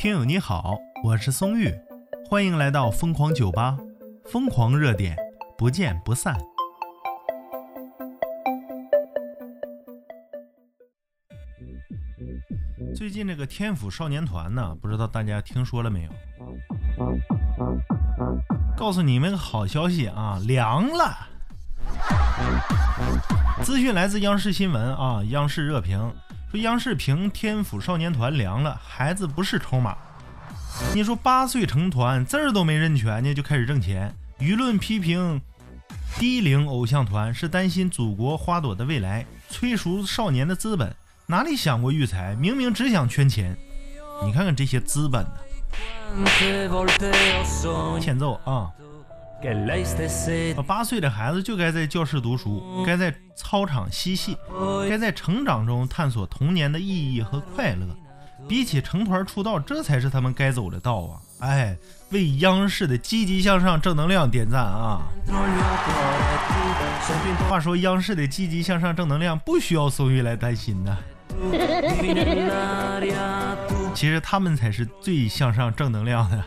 听友你好，我是松玉，欢迎来到疯狂酒吧，疯狂热点，不见不散。最近这个天府少年团呢，不知道大家听说了没有？告诉你们个好消息啊，凉了！资讯来自央视新闻啊，央视热评说央视评天府少年团凉了，孩子不是筹码。你说八岁成团，字儿都没认全呢，就开始挣钱。舆论批评低龄偶像团是担心祖国花朵的未来，催熟少年的资本，哪里想过育才？明明只想圈钱。你看看这些资本呢？欠揍啊！八岁的孩子就该在教室读书，该在操场嬉戏，该在成长中探索童年的意义和快乐。比起成团出道，这才是他们该走的道啊！哎，为央视的积极向上、正能量点赞啊！话说，央视的积极向上、正能量不需要宋玉来担心呢。其实他们才是最向上、正能量的。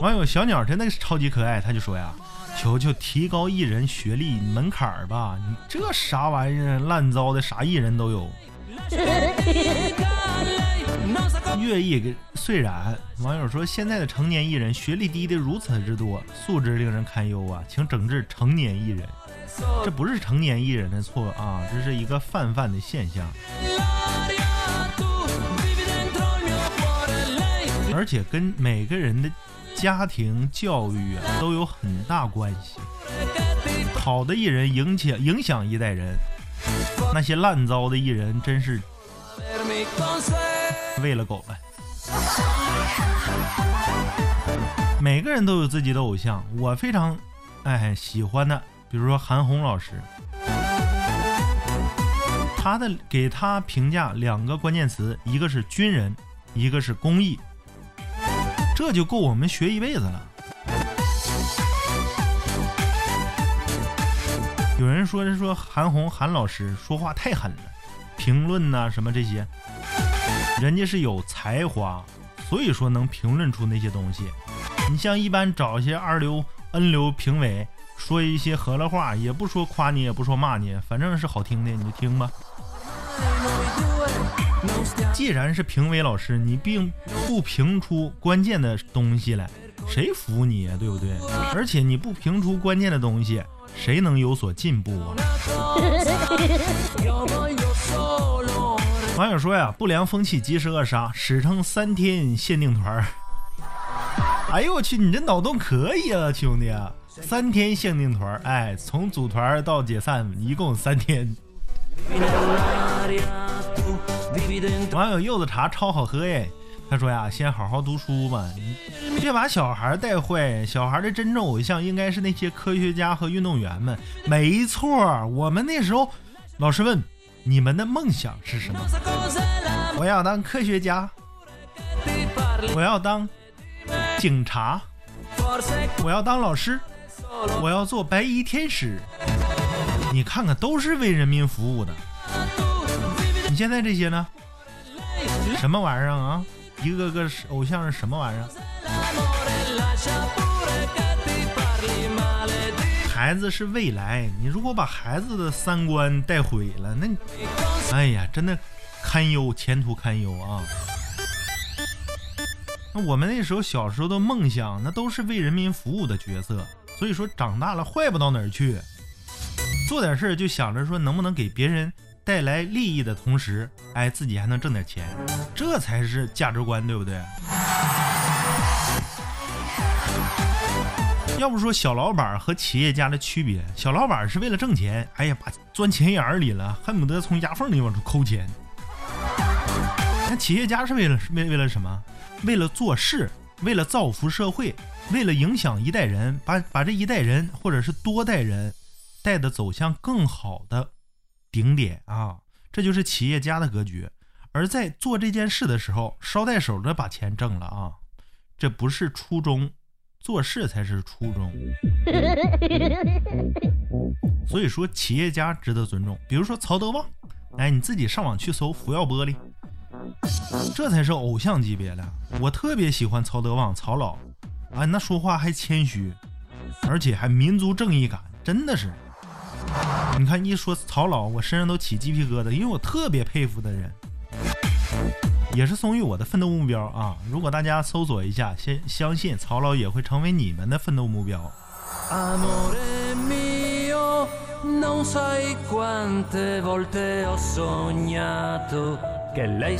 网友小鸟真的是超级可爱，他就说呀：“求求提高艺人学历门槛儿吧！你这啥玩意儿，烂糟的，啥艺人都有。”乐意虽然网友说现在的成年艺人学历低的如此之多，素质令人堪忧啊，请整治成年艺人。这不是成年艺人的错啊，这是一个泛泛的现象，而且跟每个人的。家庭教育啊都有很大关系。好的艺人影响影响一代人，那些烂糟的艺人真是喂了狗了。每个人都有自己的偶像，我非常哎喜欢的，比如说韩红老师，他的给他评价两个关键词，一个是军人，一个是公益。这就够我们学一辈子了。有人说是说韩红韩老师说话太狠了，评论呐什么这些，人家是有才华，所以说能评论出那些东西。你像一般找一些二流 N 流评委，说一些河了话，也不说夸你，也不说骂你，反正是好听的，你就听吧。既然是评委老师，你并不评出关键的东西来，谁服你呀？对不对？而且你不评出关键的东西，谁能有所进步啊？网友说呀，不良风气及时扼杀，史称三天限定团。哎呦我去，你这脑洞可以啊，兄弟！三天限定团，哎，从组团到解散一共三天。网友柚子茶超好喝耶，他说呀，先好好读书吧，别把小孩带坏。小孩的真正偶像应该是那些科学家和运动员们。没错，我们那时候老师问你们的梦想是什么？我要当科学家，我要当警察，我要当老师，我要做白衣天使。你看看，都是为人民服务的。现在这些呢？什么玩意儿啊？一个个是偶像是什么玩意儿？孩子是未来，你如果把孩子的三观带毁了，那，哎呀，真的堪忧，前途堪忧啊！那我们那时候小时候的梦想，那都是为人民服务的角色，所以说长大了坏不到哪儿去，做点事儿就想着说能不能给别人。带来利益的同时，哎，自己还能挣点钱，这才是价值观，对不对？要不说小老板和企业家的区别，小老板是为了挣钱，哎呀，把钻钱眼里了，恨不得从牙缝里往出抠钱。那企业家是为了为为了什么？为了做事，为了造福社会，为了影响一代人，把把这一代人或者是多代人带的走向更好的。顶点啊，这就是企业家的格局。而在做这件事的时候，捎带手的把钱挣了啊，这不是初衷，做事才是初衷。所以说，企业家值得尊重。比如说曹德旺，哎，你自己上网去搜福耀玻璃，这才是偶像级别的。我特别喜欢曹德旺曹老，啊，那说话还谦虚，而且还民族正义感，真的是。你看一说曹老，我身上都起鸡皮疙瘩，因为我特别佩服的人，也是松玉我的奋斗目标啊！如果大家搜索一下，先相信曹老也会成为你们的奋斗目标。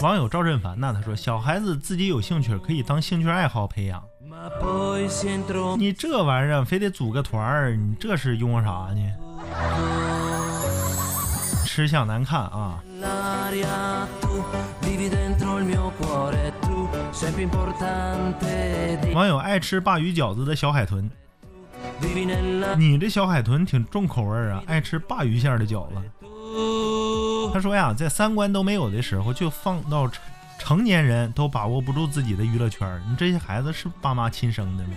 网友赵振凡呢，他说小孩子自己有兴趣可以当兴趣爱好培养，你这玩意儿非得组个团儿，你这是用啥呢？吃相难看啊！网友爱吃鲅鱼饺子的小海豚。你这小海豚挺重口味啊，爱吃鲅鱼馅的饺子。他说呀，在三观都没有的时候，就放到成成年人都把握不住自己的娱乐圈，你这些孩子是爸妈亲生的吗？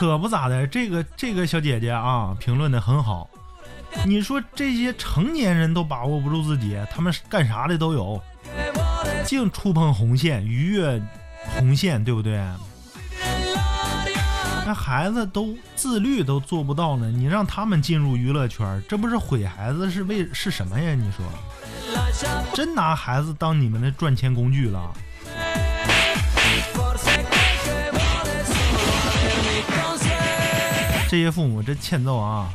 可不咋的，这个这个小姐姐啊，评论的很好。你说这些成年人都把握不住自己，他们干啥的都有，净触碰红线，逾越红线，对不对？那孩子都自律都做不到呢，你让他们进入娱乐圈，这不是毁孩子是为是什么呀？你说，真拿孩子当你们的赚钱工具了？这些父母真欠揍啊！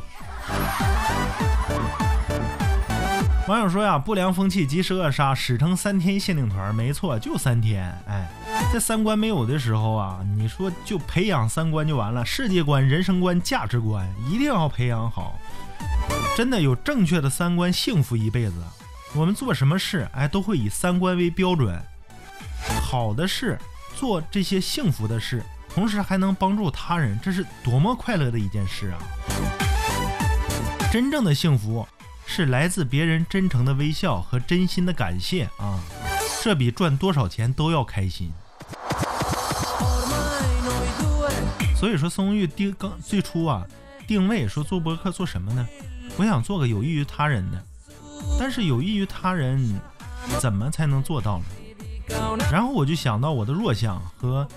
网友说呀，不良风气及时扼杀，史称三天限定团，没错，就三天。哎，在三观没有的时候啊，你说就培养三观就完了，世界观、人生观、价值观一定要培养好。真的有正确的三观，幸福一辈子。我们做什么事，哎，都会以三观为标准。好的事，做这些幸福的事，同时还能帮助他人，这是多么快乐的一件事啊！真正的幸福。是来自别人真诚的微笑和真心的感谢啊，这比赚多少钱都要开心。所以说，宋玉定刚最初啊，定位说做博客做什么呢？我想做个有益于他人的，但是有益于他人，怎么才能做到呢？然后我就想到我的弱项和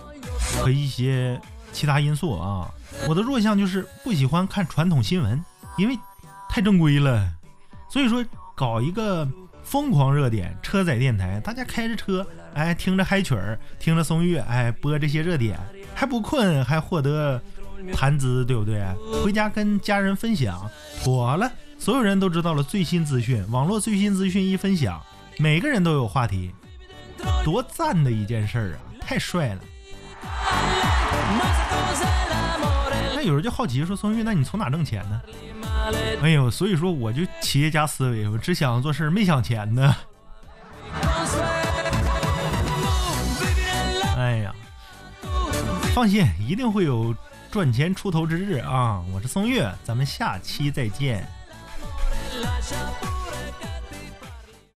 和一些其他因素啊，我的弱项就是不喜欢看传统新闻，因为太正规了。所以说，搞一个疯狂热点车载电台，大家开着车，哎，听着嗨曲儿，听着松乐，哎，播这些热点，还不困，还获得谈资，对不对？回家跟家人分享，妥了，所有人都知道了最新资讯，网络最新资讯一分享，每个人都有话题，多赞的一件事儿啊！太帅了。那有人就好奇说：“松玉，那你从哪挣钱呢？”哎呦，所以说我就企业家思维，我只想做事没想钱呢。哎呀，放心，一定会有赚钱出头之日啊！我是松月，咱们下期再见。